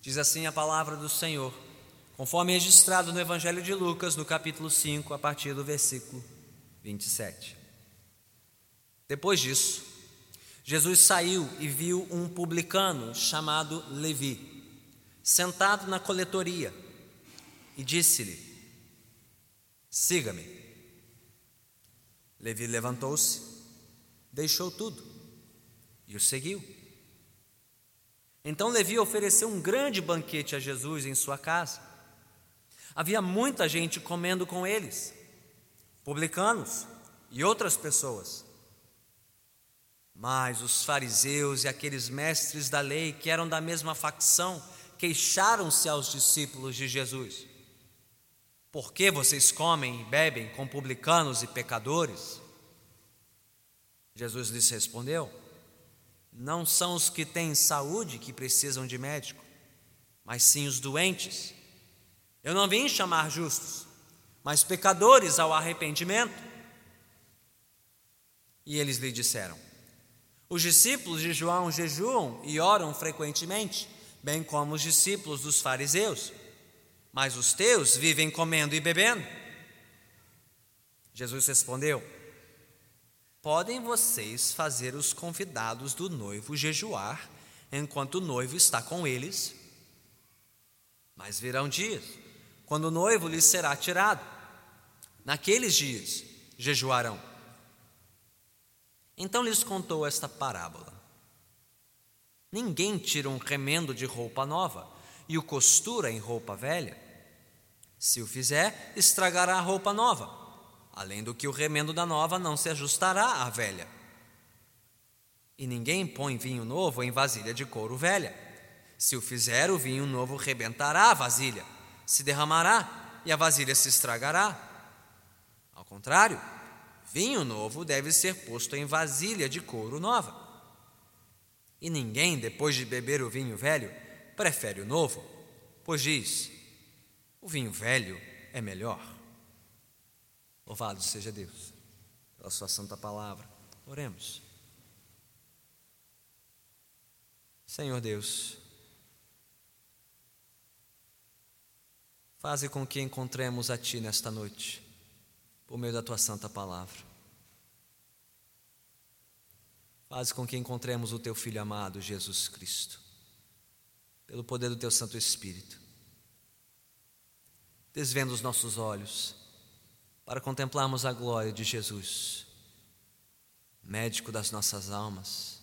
Diz assim a palavra do Senhor, conforme registrado no Evangelho de Lucas, no capítulo 5, a partir do versículo 27. Depois disso, Jesus saiu e viu um publicano chamado Levi, sentado na coletoria, e disse-lhe: Siga-me. Levi levantou-se, deixou tudo e o seguiu. Então Levi ofereceu um grande banquete a Jesus em sua casa. Havia muita gente comendo com eles, publicanos e outras pessoas. Mas os fariseus e aqueles mestres da lei, que eram da mesma facção, queixaram-se aos discípulos de Jesus: Por que vocês comem e bebem com publicanos e pecadores? Jesus lhes respondeu: Não são os que têm saúde que precisam de médico, mas sim os doentes. Eu não vim chamar justos, mas pecadores ao arrependimento. E eles lhe disseram: os discípulos de João jejuam e oram frequentemente, bem como os discípulos dos fariseus, mas os teus vivem comendo e bebendo. Jesus respondeu: Podem vocês fazer os convidados do noivo jejuar enquanto o noivo está com eles? Mas virão dias quando o noivo lhes será tirado. Naqueles dias jejuarão. Então lhes contou esta parábola: Ninguém tira um remendo de roupa nova e o costura em roupa velha. Se o fizer, estragará a roupa nova, além do que o remendo da nova não se ajustará à velha. E ninguém põe vinho novo em vasilha de couro velha. Se o fizer, o vinho novo rebentará a vasilha, se derramará e a vasilha se estragará. Ao contrário, Vinho novo deve ser posto em vasilha de couro nova. E ninguém, depois de beber o vinho velho, prefere o novo, pois diz: o vinho velho é melhor. Louvado seja Deus pela Sua santa palavra. Oremos. Senhor Deus, faze com que encontremos a Ti nesta noite por meio da tua santa palavra. Faz com que encontremos o teu Filho amado, Jesus Cristo, pelo poder do teu Santo Espírito. Desvenda os nossos olhos para contemplarmos a glória de Jesus, médico das nossas almas,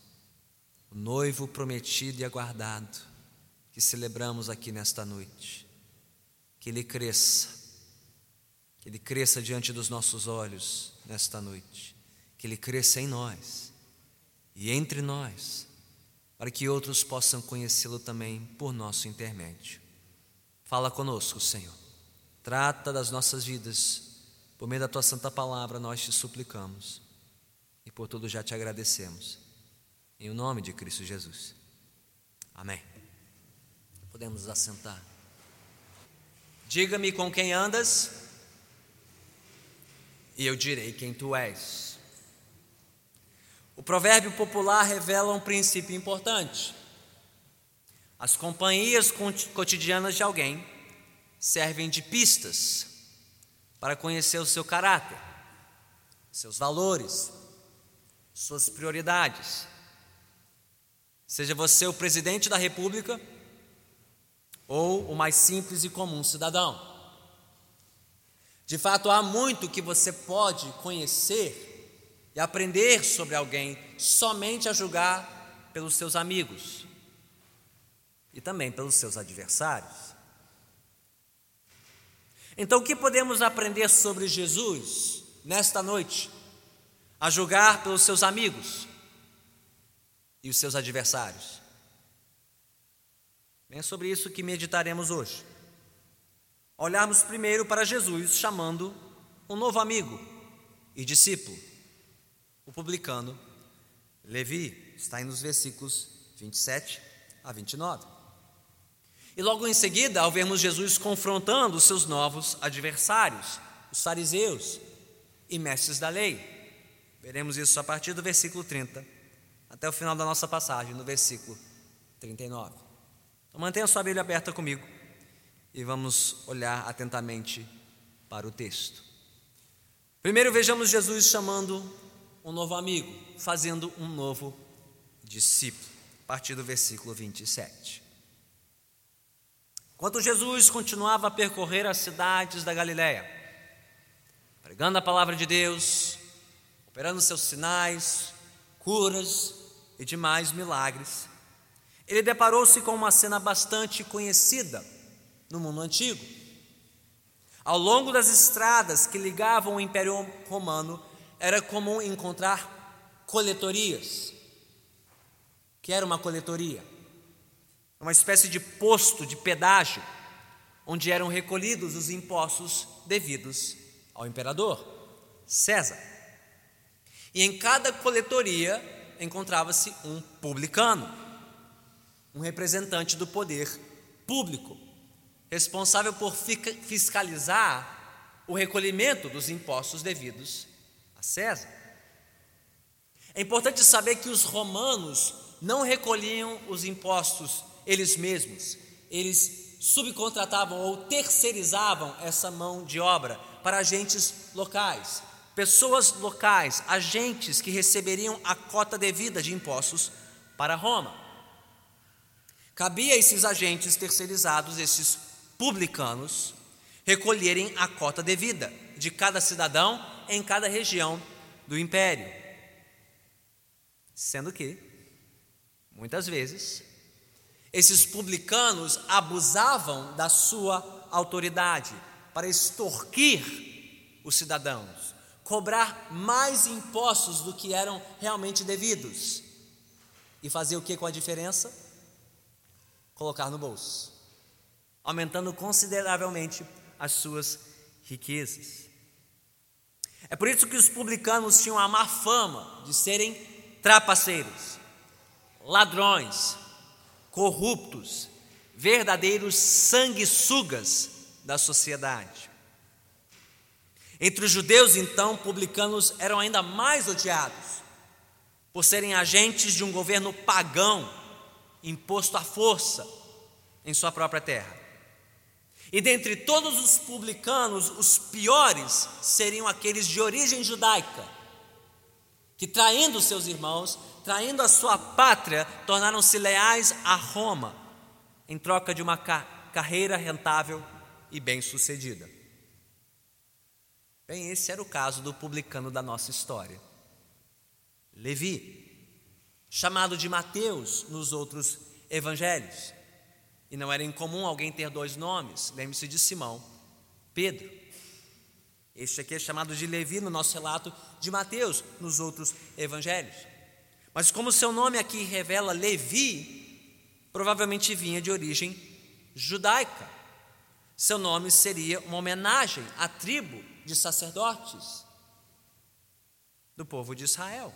o noivo prometido e aguardado que celebramos aqui nesta noite. Que ele cresça que Ele cresça diante dos nossos olhos nesta noite, que Ele cresça em nós e entre nós, para que outros possam conhecê-lo também por nosso intermédio. Fala conosco, Senhor. Trata das nossas vidas, por meio da tua santa palavra nós te suplicamos e por tudo já te agradecemos. Em nome de Cristo Jesus. Amém. Podemos assentar. Diga-me com quem andas e eu direi quem tu és. O provérbio popular revela um princípio importante. As companhias cotidianas de alguém servem de pistas para conhecer o seu caráter, seus valores, suas prioridades. Seja você o presidente da República ou o mais simples e comum cidadão. De fato, há muito que você pode conhecer e aprender sobre alguém somente a julgar pelos seus amigos e também pelos seus adversários. Então, o que podemos aprender sobre Jesus nesta noite? A julgar pelos seus amigos e os seus adversários. É sobre isso que meditaremos hoje olharmos primeiro para Jesus chamando um novo amigo e discípulo, o publicano Levi, está aí nos versículos 27 a 29. E logo em seguida, ao vermos Jesus confrontando os seus novos adversários, os fariseus e mestres da lei, veremos isso a partir do versículo 30 até o final da nossa passagem, no versículo 39. Então mantenha sua Bíblia aberta comigo e vamos olhar atentamente para o texto. Primeiro vejamos Jesus chamando um novo amigo, fazendo um novo discípulo, a partir do versículo 27. Enquanto Jesus continuava a percorrer as cidades da Galiléia, pregando a palavra de Deus, operando seus sinais, curas e demais milagres, ele deparou-se com uma cena bastante conhecida no mundo antigo. Ao longo das estradas que ligavam o Império Romano, era comum encontrar coletorias. Que era uma coletoria? Uma espécie de posto de pedágio, onde eram recolhidos os impostos devidos ao imperador, César. E em cada coletoria encontrava-se um publicano, um representante do poder público, responsável por fiscalizar o recolhimento dos impostos devidos a César. É importante saber que os romanos não recolhiam os impostos eles mesmos, eles subcontratavam ou terceirizavam essa mão de obra para agentes locais, pessoas locais, agentes que receberiam a cota devida de impostos para Roma. Cabia a esses agentes terceirizados, esses publicanos, recolherem a cota devida de cada cidadão em cada região do império. Sendo que, muitas vezes, esses publicanos abusavam da sua autoridade para extorquir os cidadãos, cobrar mais impostos do que eram realmente devidos. E fazer o que com a diferença? Colocar no bolso, aumentando consideravelmente as suas riquezas. É por isso que os publicanos tinham a má fama de serem trapaceiros, ladrões, corruptos, verdadeiros sanguessugas da sociedade. Entre os judeus, então, publicanos eram ainda mais odiados, por serem agentes de um governo pagão imposto à força em sua própria terra. E dentre todos os publicanos, os piores seriam aqueles de origem judaica, que traindo seus irmãos, traindo a sua pátria, tornaram-se leais a Roma, em troca de uma ca carreira rentável e bem-sucedida. Bem, esse era o caso do publicano da nossa história. Levi, chamado de Mateus nos outros evangelhos. E não era incomum alguém ter dois nomes, lembre-se de Simão, Pedro. Este aqui é chamado de Levi no nosso relato de Mateus nos outros evangelhos. Mas como seu nome aqui revela Levi, provavelmente vinha de origem judaica. Seu nome seria uma homenagem à tribo de sacerdotes do povo de Israel.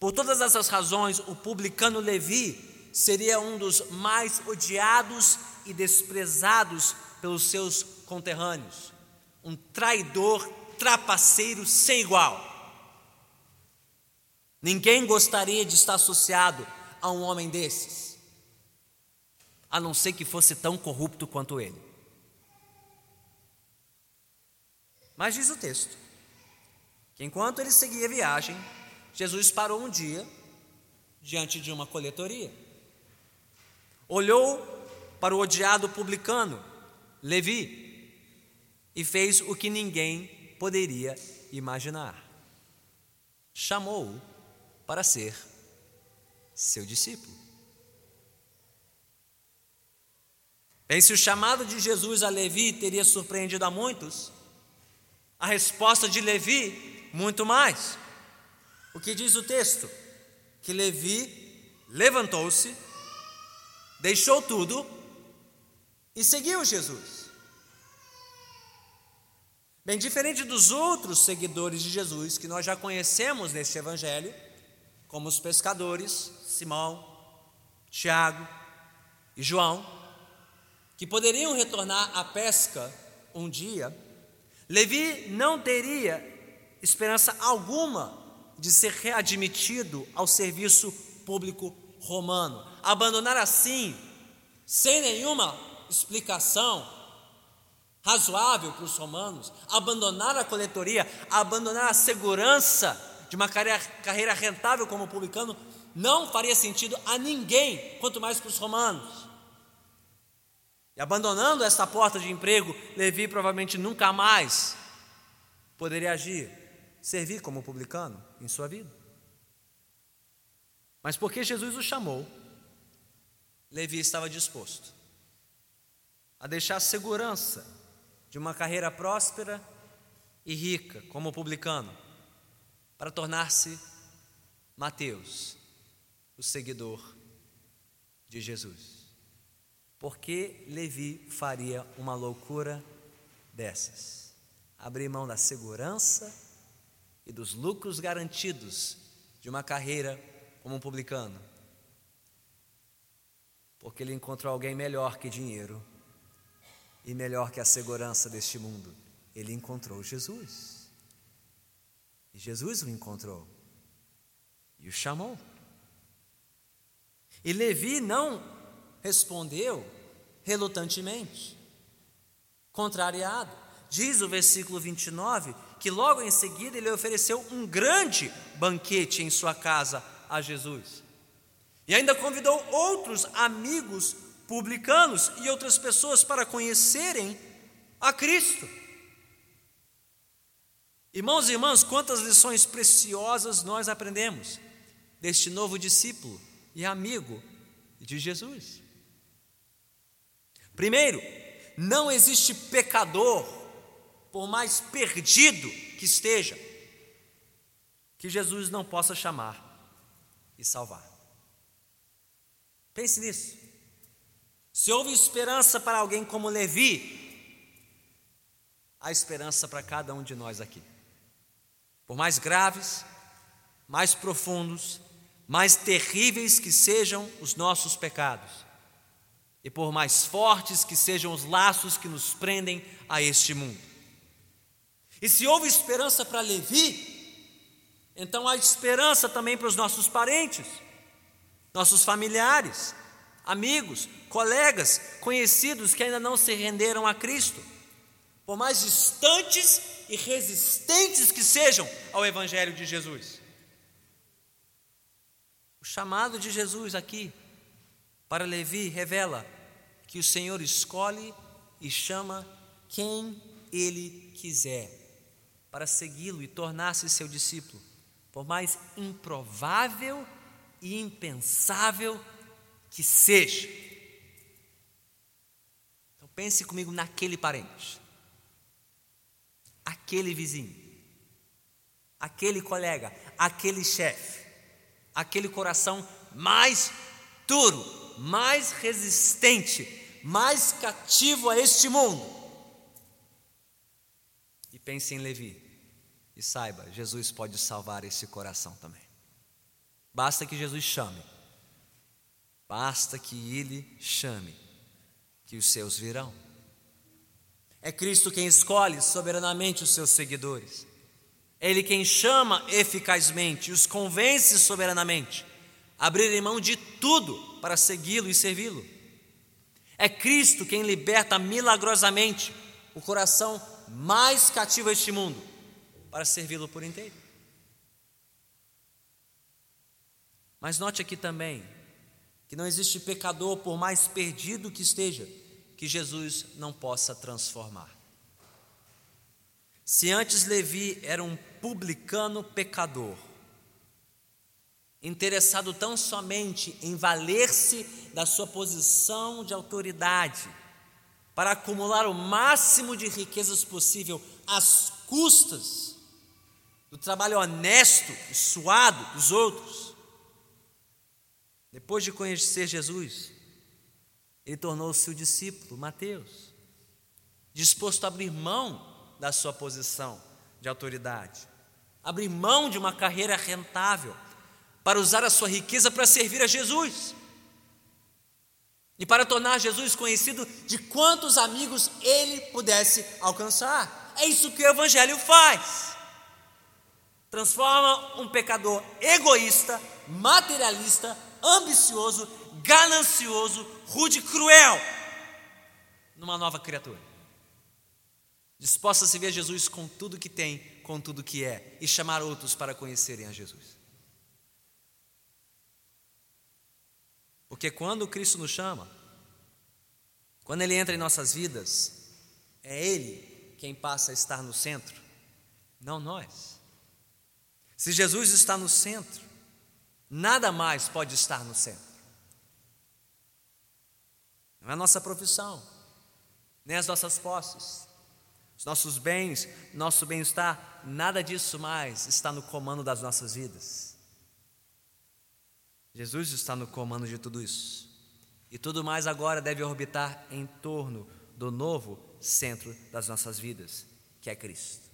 Por todas essas razões, o publicano Levi seria um dos mais odiados e desprezados pelos seus conterrâneos, um traidor, trapaceiro sem igual. Ninguém gostaria de estar associado a um homem desses, a não ser que fosse tão corrupto quanto ele. Mas diz o texto que enquanto ele seguia a viagem, Jesus parou um dia diante de uma coletoria. Olhou para o odiado publicano, Levi, e fez o que ninguém poderia imaginar. Chamou-o para ser seu discípulo. Bem, se o chamado de Jesus a Levi teria surpreendido a muitos, a resposta de Levi, muito mais. O que diz o texto? Que Levi levantou-se, deixou tudo e seguiu Jesus. Bem diferente dos outros seguidores de Jesus que nós já conhecemos neste evangelho, como os pescadores, Simão, Tiago e João, que poderiam retornar à pesca um dia, Levi não teria esperança alguma de ser readmitido ao serviço público romano, abandonar assim sem nenhuma explicação razoável para os romanos, abandonar a coletoria, abandonar a segurança de uma carreira rentável como publicano, não faria sentido a ninguém, quanto mais para os romanos. E abandonando essa porta de emprego, Levi provavelmente nunca mais poderia agir, servir como publicano em sua vida. Mas porque Jesus o chamou, Levi estava disposto a deixar a segurança de uma carreira próspera e rica como publicano para tornar-se Mateus, o seguidor de Jesus. Por que Levi faria uma loucura dessas? Abrir mão da segurança e dos lucros garantidos de uma carreira como publicano. Porque ele encontrou alguém melhor que dinheiro e melhor que a segurança deste mundo. Ele encontrou Jesus. E Jesus o encontrou e o chamou. E Levi não respondeu relutantemente, contrariado. Diz o versículo 29 que logo em seguida ele ofereceu um grande banquete em sua casa a Jesus. E ainda convidou outros amigos publicanos e outras pessoas para conhecerem a Cristo. Irmãos e irmãs, quantas lições preciosas nós aprendemos deste novo discípulo e amigo de Jesus. Primeiro, não existe pecador, por mais perdido que esteja, que Jesus não possa chamar e salvar. Pense nisso. Se houve esperança para alguém como Levi, há esperança para cada um de nós aqui. Por mais graves, mais profundos, mais terríveis que sejam os nossos pecados, e por mais fortes que sejam os laços que nos prendem a este mundo. E se houve esperança para Levi, então há esperança também para os nossos parentes, nossos familiares, amigos, colegas, conhecidos que ainda não se renderam a Cristo, por mais distantes e resistentes que sejam ao Evangelho de Jesus. O chamado de Jesus aqui para Levi revela que o Senhor escolhe e chama quem ele quiser para segui-lo e tornar-se seu discípulo por mais improvável e impensável que seja. Então pense comigo naquele parente, aquele vizinho, aquele colega, aquele chefe, aquele coração mais duro, mais resistente, mais cativo a este mundo. E pense em Levi. E saiba, Jesus pode salvar esse coração também. Basta que Jesus chame. Basta que Ele chame, que os seus virão. É Cristo quem escolhe soberanamente os seus seguidores. É Ele quem chama eficazmente os convence soberanamente a abrirem mão de tudo para segui-lo e servi-lo. É Cristo quem liberta milagrosamente o coração mais cativo a este mundo para servi-lo por inteiro. Mas note aqui também que não existe pecador, por mais perdido que esteja, que Jesus não possa transformar. Se antes Levi era um publicano pecador, interessado tão somente em valer-se da sua posição de autoridade, para acumular o máximo de riquezas possível às custas do trabalho honesto e suado dos outros. Depois de conhecer Jesus, ele tornou-se o discípulo, Mateus, disposto a abrir mão da sua posição de autoridade, abrir mão de uma carreira rentável, para usar a sua riqueza para servir a Jesus e para tornar Jesus conhecido de quantos amigos ele pudesse alcançar. É isso que o Evangelho faz transforma um pecador egoísta, materialista, ambicioso, ganancioso, rude, cruel, numa nova criatura. Disposta a se ver Jesus com tudo que tem, com tudo que é, e chamar outros para conhecerem a Jesus. Porque quando Cristo nos chama, quando Ele entra em nossas vidas, é Ele quem passa a estar no centro, não nós. Se Jesus está no centro, nada mais pode estar no centro. Não é a nossa profissão, nem as nossas posses, os nossos bens, nosso bem-estar, nada disso mais está no comando das nossas vidas. Jesus está no comando de tudo isso. E tudo mais agora deve orbitar em torno do novo centro das nossas vidas, que é Cristo.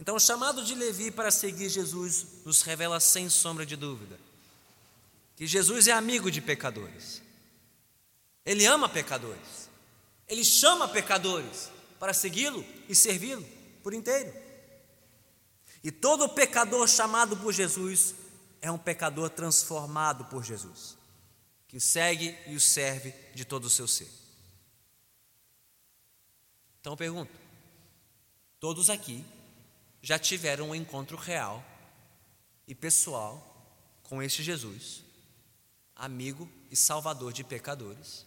Então, o chamado de Levi para seguir Jesus nos revela sem sombra de dúvida que Jesus é amigo de pecadores. Ele ama pecadores. Ele chama pecadores para segui-lo e servi-lo por inteiro. E todo pecador chamado por Jesus é um pecador transformado por Jesus, que o segue e o serve de todo o seu ser. Então eu pergunto: todos aqui já tiveram um encontro real e pessoal com este Jesus, amigo e salvador de pecadores?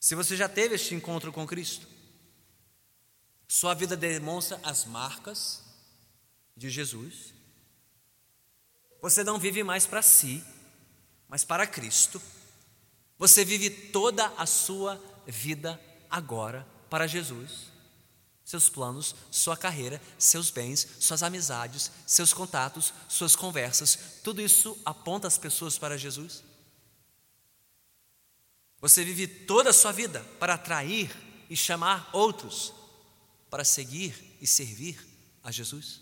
Se você já teve este encontro com Cristo, sua vida demonstra as marcas de Jesus. Você não vive mais para si, mas para Cristo. Você vive toda a sua vida agora para Jesus. Seus planos, sua carreira, seus bens, suas amizades, seus contatos, suas conversas, tudo isso aponta as pessoas para Jesus. Você vive toda a sua vida para atrair e chamar outros para seguir e servir a Jesus?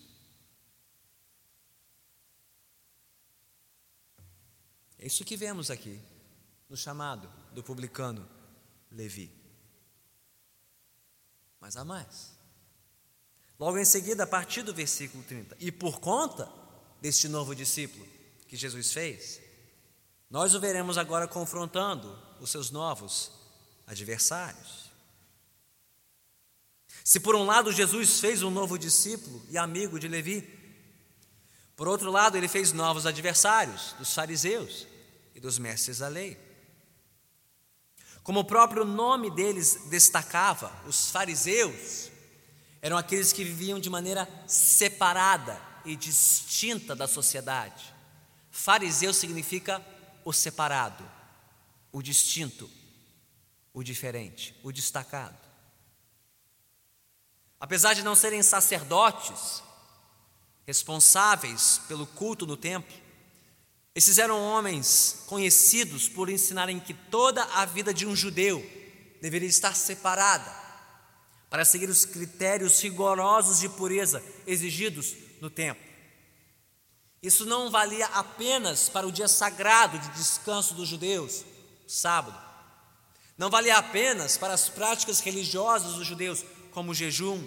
É isso que vemos aqui no chamado do publicano Levi. Mas há mais. Logo em seguida, a partir do versículo 30, e por conta deste novo discípulo que Jesus fez, nós o veremos agora confrontando os seus novos adversários. Se por um lado Jesus fez um novo discípulo e amigo de Levi, por outro lado ele fez novos adversários dos fariseus e dos mestres da lei. Como o próprio nome deles destacava, os fariseus eram aqueles que viviam de maneira separada e distinta da sociedade. Fariseu significa o separado, o distinto, o diferente, o destacado. Apesar de não serem sacerdotes responsáveis pelo culto no templo, esses eram homens conhecidos por ensinarem que toda a vida de um judeu deveria estar separada para seguir os critérios rigorosos de pureza exigidos no templo. Isso não valia apenas para o dia sagrado de descanso dos judeus, sábado. Não valia apenas para as práticas religiosas dos judeus, como o jejum,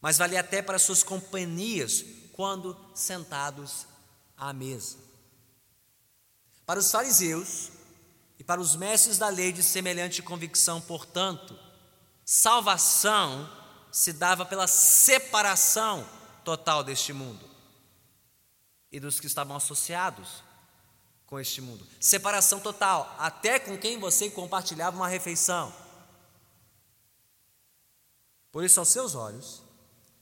mas valia até para suas companhias quando sentados à mesa. Para os fariseus e para os mestres da lei de semelhante convicção, portanto, salvação se dava pela separação total deste mundo e dos que estavam associados com este mundo. Separação total, até com quem você compartilhava uma refeição. Por isso, aos seus olhos,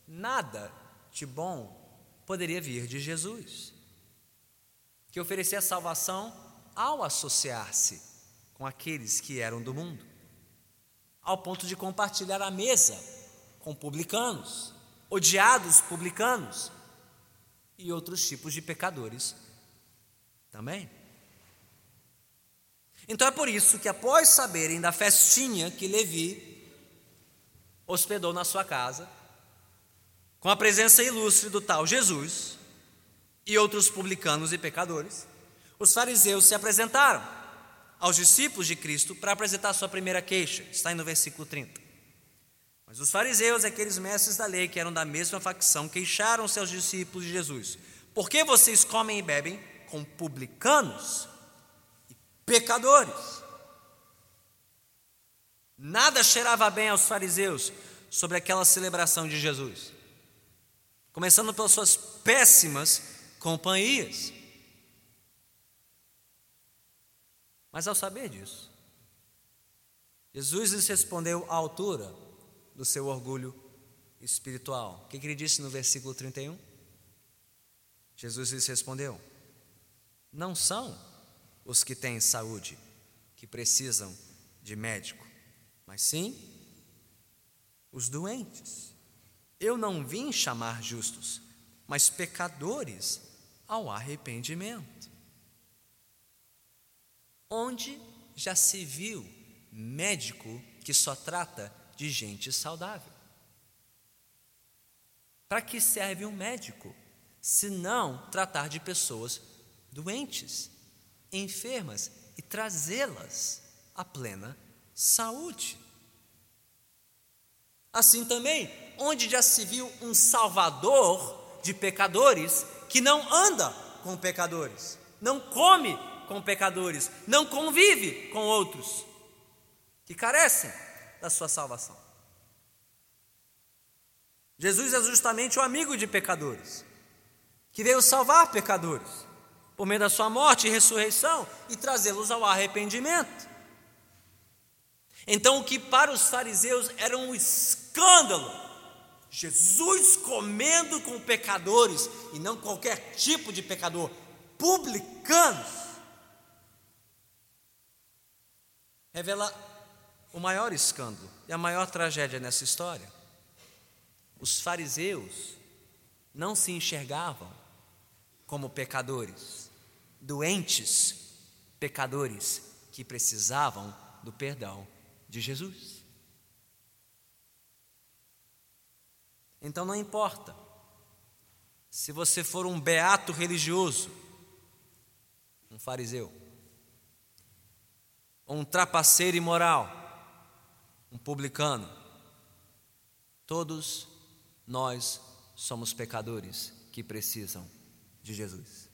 nada de bom poderia vir de Jesus, que oferecia salvação ao associar-se com aqueles que eram do mundo, ao ponto de compartilhar a mesa com publicanos, odiados publicanos e outros tipos de pecadores também. Então é por isso que, após saberem da festinha que Levi hospedou na sua casa, com a presença ilustre do tal Jesus e outros publicanos e pecadores, os fariseus se apresentaram aos discípulos de Cristo para apresentar sua primeira queixa, está aí no versículo 30. Mas os fariseus, aqueles mestres da lei que eram da mesma facção, queixaram-se aos discípulos de Jesus Por que vocês comem e bebem com publicanos e pecadores? Nada cheirava bem aos fariseus sobre aquela celebração de Jesus, começando pelas suas péssimas companhias. Mas ao saber disso, Jesus lhes respondeu à altura do seu orgulho espiritual. O que, ele disse no versículo 31? Jesus lhes respondeu: Não são os que têm saúde que precisam de médico, mas sim os doentes. Eu não vim chamar justos, mas pecadores ao arrependimento. Onde já se viu médico que só trata de gente saudável? Para que serve um médico? Se não tratar de pessoas doentes, enfermas e trazê-las à plena saúde. Assim também, onde já se viu um salvador de pecadores que não anda com pecadores, não come com pecadores, não convive com outros que carecem da sua salvação. Jesus é justamente o amigo de pecadores, que veio salvar pecadores por meio da sua morte e ressurreição e trazê-los ao arrependimento. Então, o que para os fariseus era um escândalo, Jesus comendo com pecadores, e não qualquer tipo de pecador, publicanos, revela o maior escândalo e a maior tragédia nessa história. Os fariseus não se enxergavam como pecadores, doentes pecadores que precisavam do perdão de Jesus. Então não importa se você for um beato religioso, um fariseu, um trapaceiro imoral, um publicano. Todos nós somos pecadores que precisam de Jesus.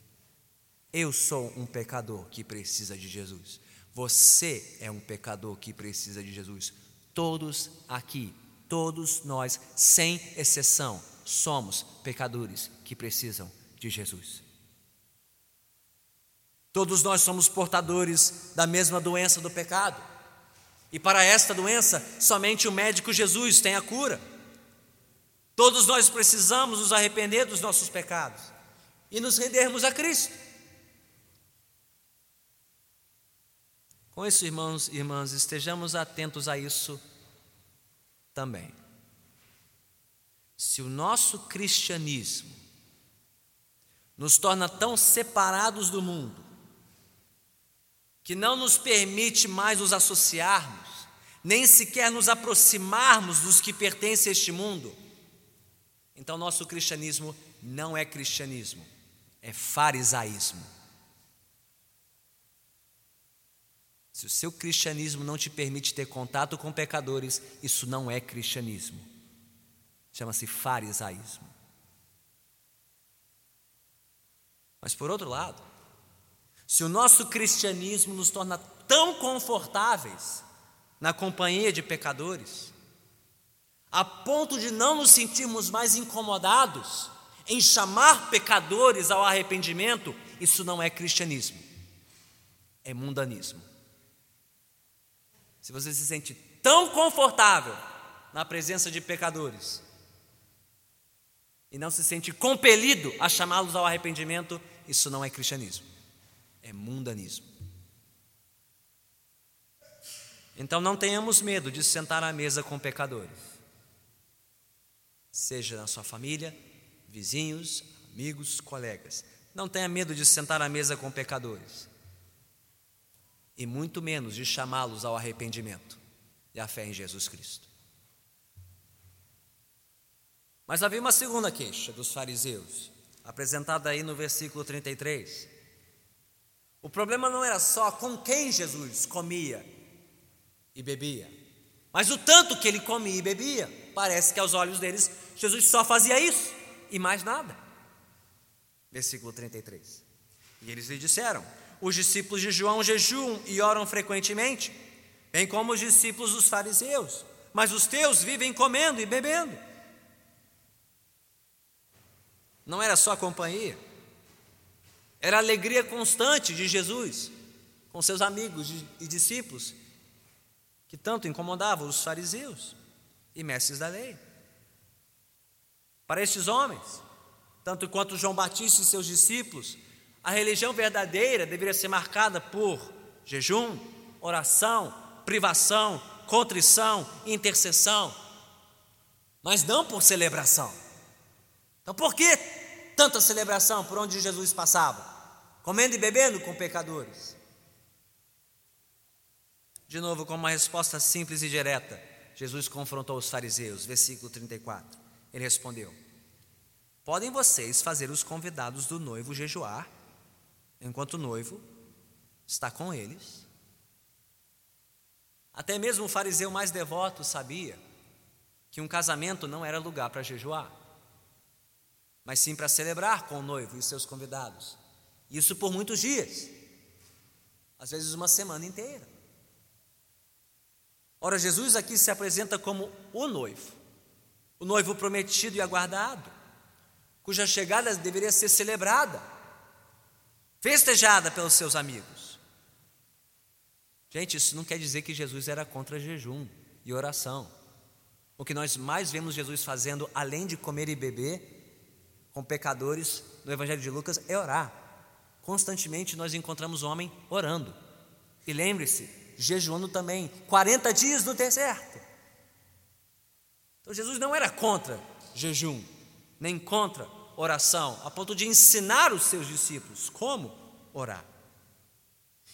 Eu sou um pecador que precisa de Jesus. Você é um pecador que precisa de Jesus. Todos aqui, todos nós, sem exceção, somos pecadores que precisam de Jesus. Todos nós somos portadores da mesma doença do pecado. E para esta doença, somente o médico Jesus tem a cura. Todos nós precisamos nos arrepender dos nossos pecados e nos rendermos a Cristo. Com isso, irmãos e irmãs, estejamos atentos a isso também. Se o nosso cristianismo nos torna tão separados do mundo, que não nos permite mais nos associarmos, nem sequer nos aproximarmos dos que pertencem a este mundo, então nosso cristianismo não é cristianismo, é farisaísmo. Se o seu cristianismo não te permite ter contato com pecadores, isso não é cristianismo. Chama-se farisaísmo. Mas por outro lado, se o nosso cristianismo nos torna tão confortáveis na companhia de pecadores, a ponto de não nos sentirmos mais incomodados em chamar pecadores ao arrependimento, isso não é cristianismo, é mundanismo. Se você se sente tão confortável na presença de pecadores e não se sente compelido a chamá-los ao arrependimento, isso não é cristianismo é mundanismo. Então não tenhamos medo de sentar à mesa com pecadores, seja na sua família, vizinhos, amigos, colegas. Não tenha medo de sentar à mesa com pecadores, e muito menos de chamá-los ao arrependimento e à fé em Jesus Cristo. Mas havia uma segunda queixa dos fariseus, apresentada aí no versículo 33. O problema não era só com quem Jesus comia e bebia, mas o tanto que ele comia e bebia. Parece que aos olhos deles, Jesus só fazia isso e mais nada. Versículo 33. E eles lhe disseram: Os discípulos de João jejuam e oram frequentemente, bem como os discípulos dos fariseus, mas os teus vivem comendo e bebendo. Não era só companhia, era a alegria constante de Jesus com seus amigos e discípulos, que tanto incomodavam os fariseus e mestres da lei. Para estes homens, tanto quanto João Batista e seus discípulos, a religião verdadeira deveria ser marcada por jejum, oração, privação, contrição, intercessão, mas não por celebração. Então, por que tanta celebração por onde Jesus passava? Comendo e bebendo com pecadores. De novo, com uma resposta simples e direta, Jesus confrontou os fariseus, versículo 34. Ele respondeu: Podem vocês fazer os convidados do noivo jejuar, enquanto o noivo está com eles? Até mesmo o fariseu mais devoto sabia que um casamento não era lugar para jejuar, mas sim para celebrar com o noivo e seus convidados. Isso por muitos dias, às vezes uma semana inteira. Ora, Jesus aqui se apresenta como o noivo, o noivo prometido e aguardado cuja chegada deveria ser celebrada, festejada pelos seus amigos. Gente, isso não quer dizer que Jesus era contra jejum e oração. O que nós mais vemos Jesus fazendo, além de comer e beber com pecadores no Evangelho de Lucas, é orar. Constantemente nós encontramos homem orando. E lembre-se, jejuando também, 40 dias no deserto. Então Jesus não era contra jejum, nem contra oração, a ponto de ensinar os seus discípulos como orar.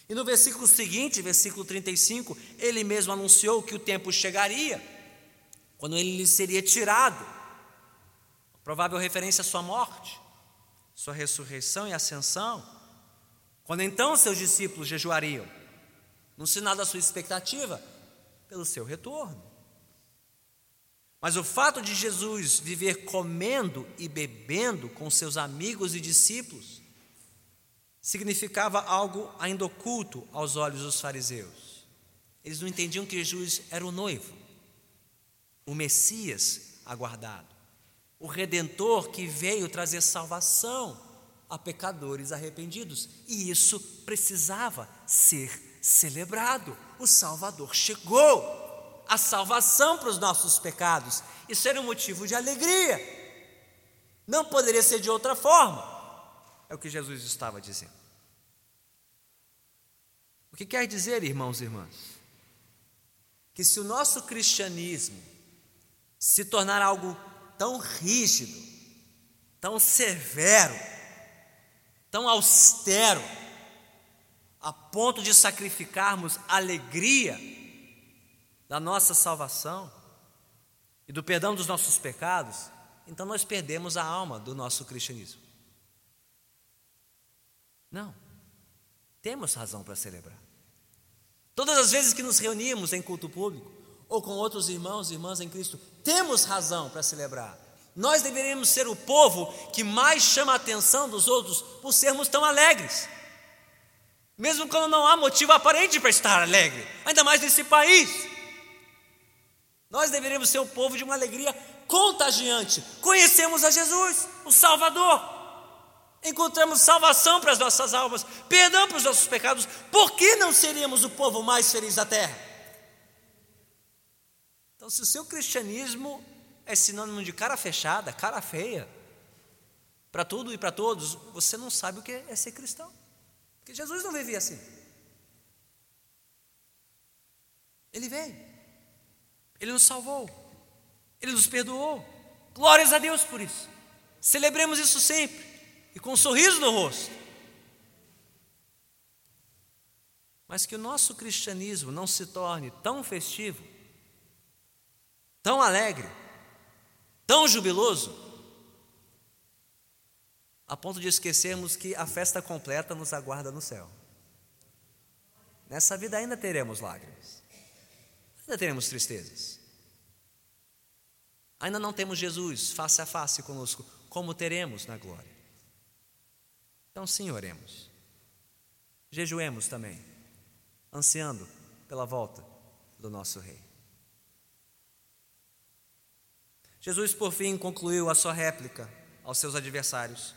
E no versículo seguinte, versículo 35, ele mesmo anunciou que o tempo chegaria, quando ele lhe seria tirado, provável referência à sua morte, sua ressurreição e ascensão, quando então seus discípulos jejuariam, no sinal da sua expectativa pelo seu retorno. Mas o fato de Jesus viver comendo e bebendo com seus amigos e discípulos significava algo ainda oculto aos olhos dos fariseus. Eles não entendiam que Jesus era o noivo, o Messias aguardado, o redentor que veio trazer salvação a pecadores arrependidos, e isso precisava ser celebrado. O Salvador chegou a salvação para os nossos pecados. Isso era um motivo de alegria. Não poderia ser de outra forma. É o que Jesus estava dizendo. O que quer dizer, irmãos e irmãs? Que se o nosso cristianismo se tornar algo tão rígido, tão severo, tão austero, a ponto de sacrificarmos alegria da nossa salvação e do perdão dos nossos pecados, então nós perdemos a alma do nosso cristianismo. Não, temos razão para celebrar. Todas as vezes que nos reunimos em culto público, ou com outros irmãos e irmãs em Cristo, temos razão para celebrar. Nós deveríamos ser o povo que mais chama a atenção dos outros por sermos tão alegres. Mesmo quando não há motivo aparente para estar alegre, ainda mais nesse país. Nós deveríamos ser o povo de uma alegria contagiante. Conhecemos a Jesus, o Salvador. Encontramos salvação para as nossas almas, perdão para os nossos pecados. Por que não seríamos o povo mais feliz da terra? Então, se o seu cristianismo é sinônimo de cara fechada, cara feia, para tudo e para todos, você não sabe o que é ser cristão. Porque Jesus não vivia assim. Ele veio. Ele nos salvou, Ele nos perdoou. Glórias a Deus por isso. Celebremos isso sempre e com um sorriso no rosto. Mas que o nosso cristianismo não se torne tão festivo, tão alegre, tão jubiloso, a ponto de esquecermos que a festa completa nos aguarda no céu. Nessa vida ainda teremos lágrimas. Ainda teremos tristezas. Ainda não temos Jesus face a face conosco, como teremos na glória. Então, sim, oremos. Jejuemos também, ansiando pela volta do nosso Rei. Jesus, por fim, concluiu a sua réplica aos seus adversários,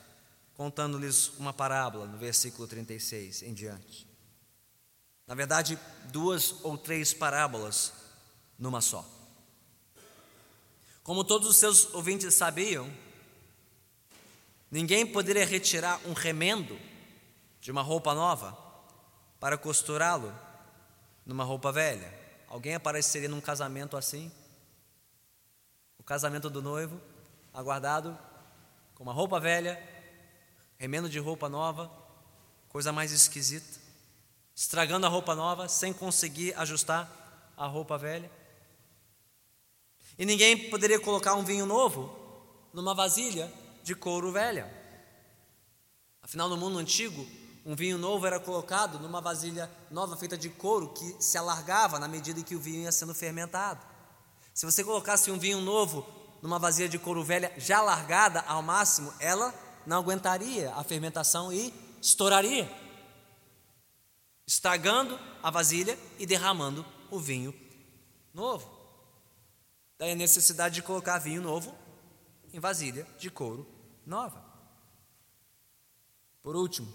contando-lhes uma parábola no versículo 36 em diante. Na verdade, duas ou três parábolas numa só. Como todos os seus ouvintes sabiam, ninguém poderia retirar um remendo de uma roupa nova para costurá-lo numa roupa velha. Alguém apareceria num casamento assim? Casamento do noivo, aguardado, com uma roupa velha, remendo de roupa nova, coisa mais esquisita estragando a roupa nova sem conseguir ajustar a roupa velha. E ninguém poderia colocar um vinho novo numa vasilha de couro velha. Afinal, no mundo antigo, um vinho novo era colocado numa vasilha nova feita de couro que se alargava na medida em que o vinho ia sendo fermentado. Se você colocasse um vinho novo numa vasilha de couro velha já alargada ao máximo, ela não aguentaria a fermentação e estouraria estragando a vasilha e derramando o vinho novo. Daí a necessidade de colocar vinho novo em vasilha de couro nova. Por último,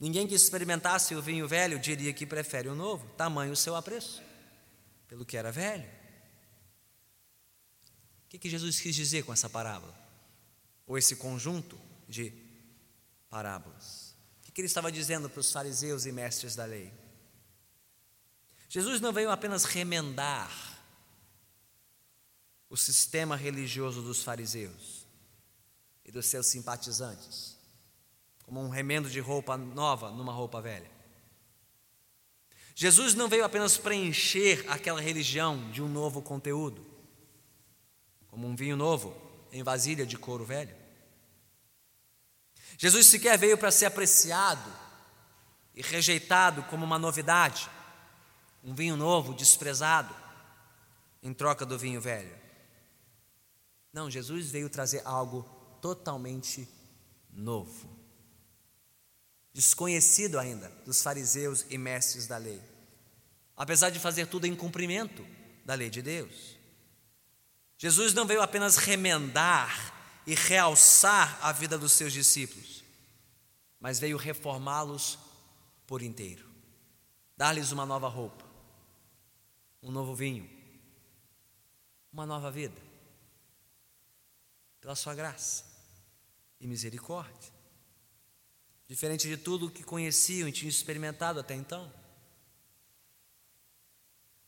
ninguém que experimentasse o vinho velho diria que prefere o novo, tamanho o seu apreço, pelo que era velho. O que, que Jesus quis dizer com essa parábola? Ou esse conjunto de parábolas? que ele estava dizendo para os fariseus e mestres da lei. Jesus não veio apenas remendar o sistema religioso dos fariseus e dos seus simpatizantes, como um remendo de roupa nova numa roupa velha. Jesus não veio apenas preencher aquela religião de um novo conteúdo, como um vinho novo em vasilha de couro velho. Jesus sequer veio para ser apreciado e rejeitado como uma novidade, um vinho novo desprezado em troca do vinho velho. Não, Jesus veio trazer algo totalmente novo, desconhecido ainda dos fariseus e mestres da lei, apesar de fazer tudo em cumprimento da lei de Deus. Jesus não veio apenas remendar e realçar a vida dos seus discípulos, mas veio reformá-los por inteiro, dar-lhes uma nova roupa, um novo vinho, uma nova vida, pela sua graça e misericórdia, diferente de tudo que conheciam e tinham experimentado até então.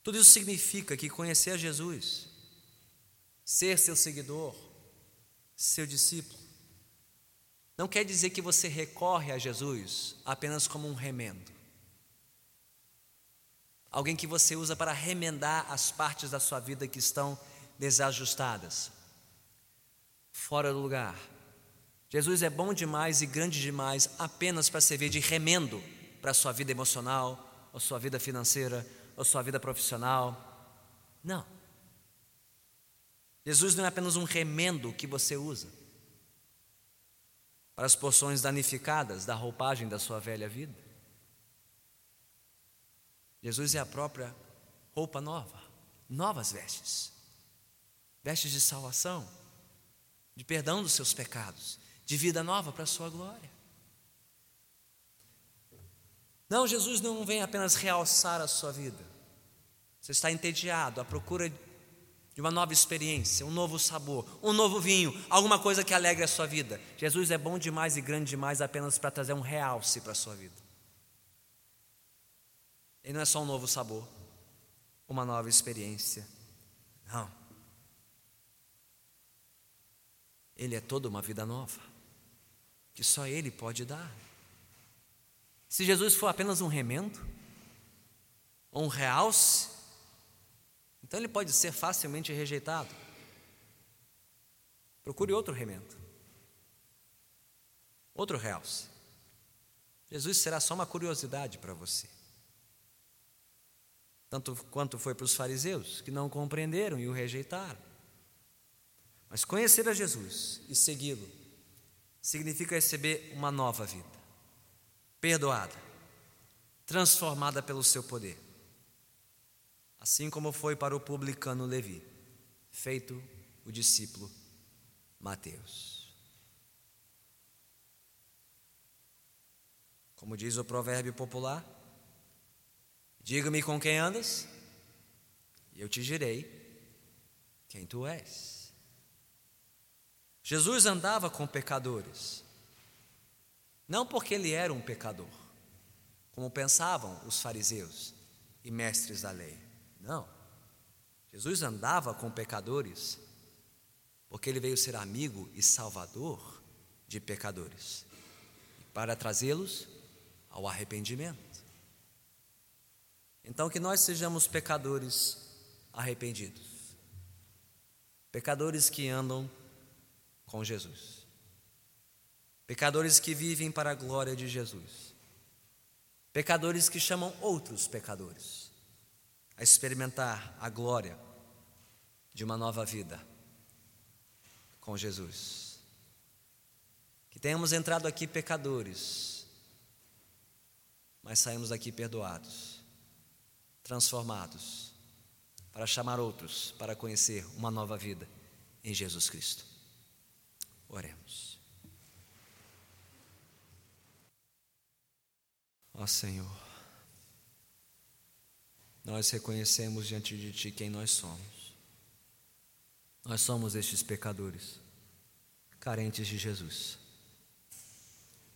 Tudo isso significa que conhecer Jesus, ser seu seguidor, seu discípulo. Não quer dizer que você recorre a Jesus apenas como um remendo. Alguém que você usa para remendar as partes da sua vida que estão desajustadas, fora do lugar. Jesus é bom demais e grande demais apenas para servir de remendo para a sua vida emocional, ou sua vida financeira, ou sua vida profissional. Não. Jesus não é apenas um remendo que você usa para as porções danificadas da roupagem da sua velha vida. Jesus é a própria roupa nova, novas vestes, vestes de salvação, de perdão dos seus pecados, de vida nova para a sua glória. Não, Jesus não vem apenas realçar a sua vida. Você está entediado à procura de uma nova experiência, um novo sabor, um novo vinho, alguma coisa que alegre a sua vida. Jesus é bom demais e grande demais apenas para trazer um realce para a sua vida. Ele não é só um novo sabor, uma nova experiência. Não. Ele é toda uma vida nova, que só Ele pode dar. Se Jesus for apenas um remendo, ou um realce, então ele pode ser facilmente rejeitado. Procure outro remendo, outro realce. Jesus será só uma curiosidade para você. Tanto quanto foi para os fariseus, que não compreenderam e o rejeitaram. Mas conhecer a Jesus e segui-lo significa receber uma nova vida, perdoada, transformada pelo seu poder. Assim como foi para o publicano Levi, feito o discípulo Mateus. Como diz o provérbio popular, diga-me com quem andas, e eu te direi quem tu és. Jesus andava com pecadores, não porque ele era um pecador, como pensavam os fariseus e mestres da lei. Não. Jesus andava com pecadores porque ele veio ser amigo e salvador de pecadores para trazê-los ao arrependimento. Então, que nós sejamos pecadores arrependidos, pecadores que andam com Jesus, pecadores que vivem para a glória de Jesus, pecadores que chamam outros pecadores a experimentar a glória de uma nova vida com Jesus. Que tenhamos entrado aqui pecadores, mas saímos daqui perdoados, transformados, para chamar outros para conhecer uma nova vida em Jesus Cristo. Oremos. Ó Senhor, nós reconhecemos diante de Ti quem nós somos. Nós somos estes pecadores, carentes de Jesus.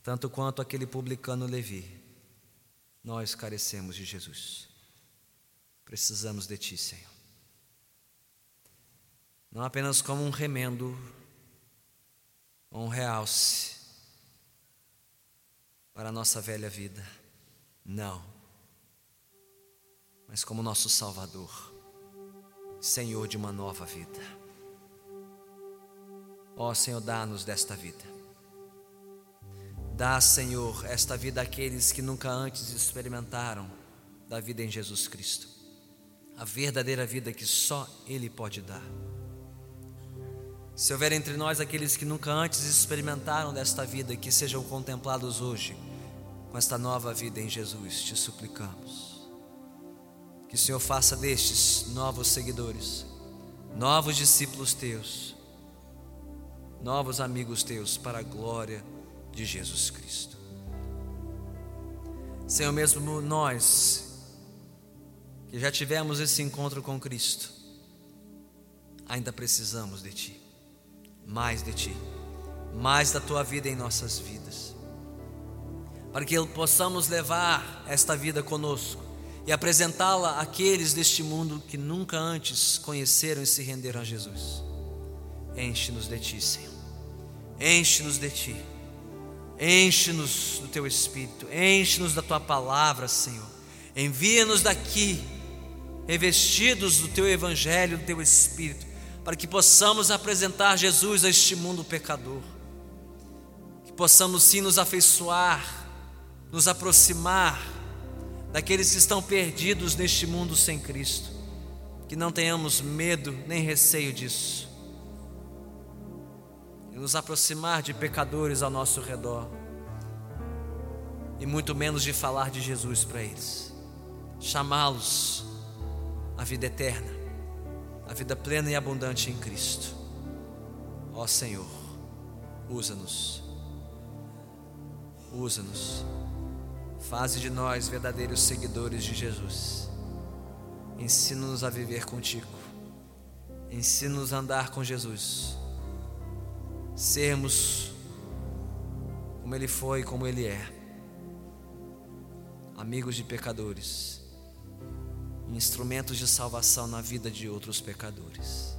Tanto quanto aquele publicano Levi, nós carecemos de Jesus. Precisamos de Ti, Senhor. Não apenas como um remendo, um realce para a nossa velha vida. Não. Mas como nosso Salvador, Senhor de uma nova vida. Ó Senhor, dá-nos desta vida. Dá, Senhor, esta vida àqueles que nunca antes experimentaram da vida em Jesus Cristo. A verdadeira vida que só Ele pode dar. Se houver entre nós aqueles que nunca antes experimentaram desta vida, que sejam contemplados hoje com esta nova vida em Jesus, te suplicamos. Que o Senhor faça destes novos seguidores, novos discípulos teus novos amigos teus para a glória de Jesus Cristo. Senhor, mesmo nós que já tivemos esse encontro com Cristo, ainda precisamos de Ti, mais de Ti, mais da Tua vida em nossas vidas, para que possamos levar esta vida conosco e apresentá-la àqueles deste mundo que nunca antes conheceram e se renderam a Jesus. Enche-nos de Ti, Senhor. Enche-nos de ti, enche-nos do teu espírito, enche-nos da tua palavra, Senhor. Envia-nos daqui, revestidos do teu evangelho, do teu espírito, para que possamos apresentar Jesus a este mundo pecador, que possamos sim nos afeiçoar, nos aproximar daqueles que estão perdidos neste mundo sem Cristo, que não tenhamos medo nem receio disso. E nos aproximar de pecadores ao nosso redor, e muito menos de falar de Jesus para eles, chamá-los à vida eterna, à vida plena e abundante em Cristo. Ó Senhor, usa-nos, usa-nos, faze de nós verdadeiros seguidores de Jesus, ensina-nos a viver contigo, ensina-nos a andar com Jesus. Sermos como Ele foi e como Ele é, amigos de pecadores, instrumentos de salvação na vida de outros pecadores.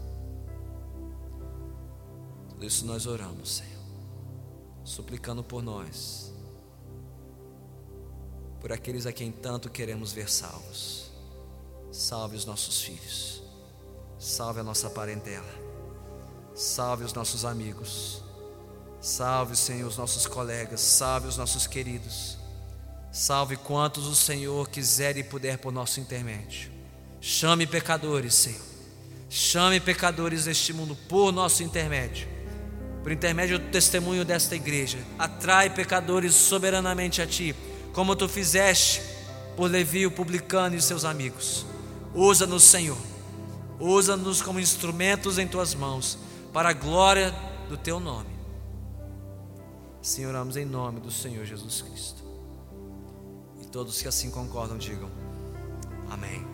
Por isso nós oramos, Senhor, suplicando por nós, por aqueles a quem tanto queremos ver salvos. Salve os nossos filhos, salve a nossa parentela Salve os nossos amigos. Salve, Senhor, os nossos colegas. Salve os nossos queridos. Salve quantos o Senhor quiser e puder por nosso intermédio. Chame pecadores, Senhor. Chame pecadores deste mundo por nosso intermédio, por intermédio do testemunho desta igreja, atrai pecadores soberanamente a ti, como tu fizeste por Levi, o publicano e seus amigos. Usa-nos, Senhor, usa-nos como instrumentos em tuas mãos, para a glória do teu nome. Senhor, oramos em nome do Senhor Jesus Cristo. E todos que assim concordam, digam amém.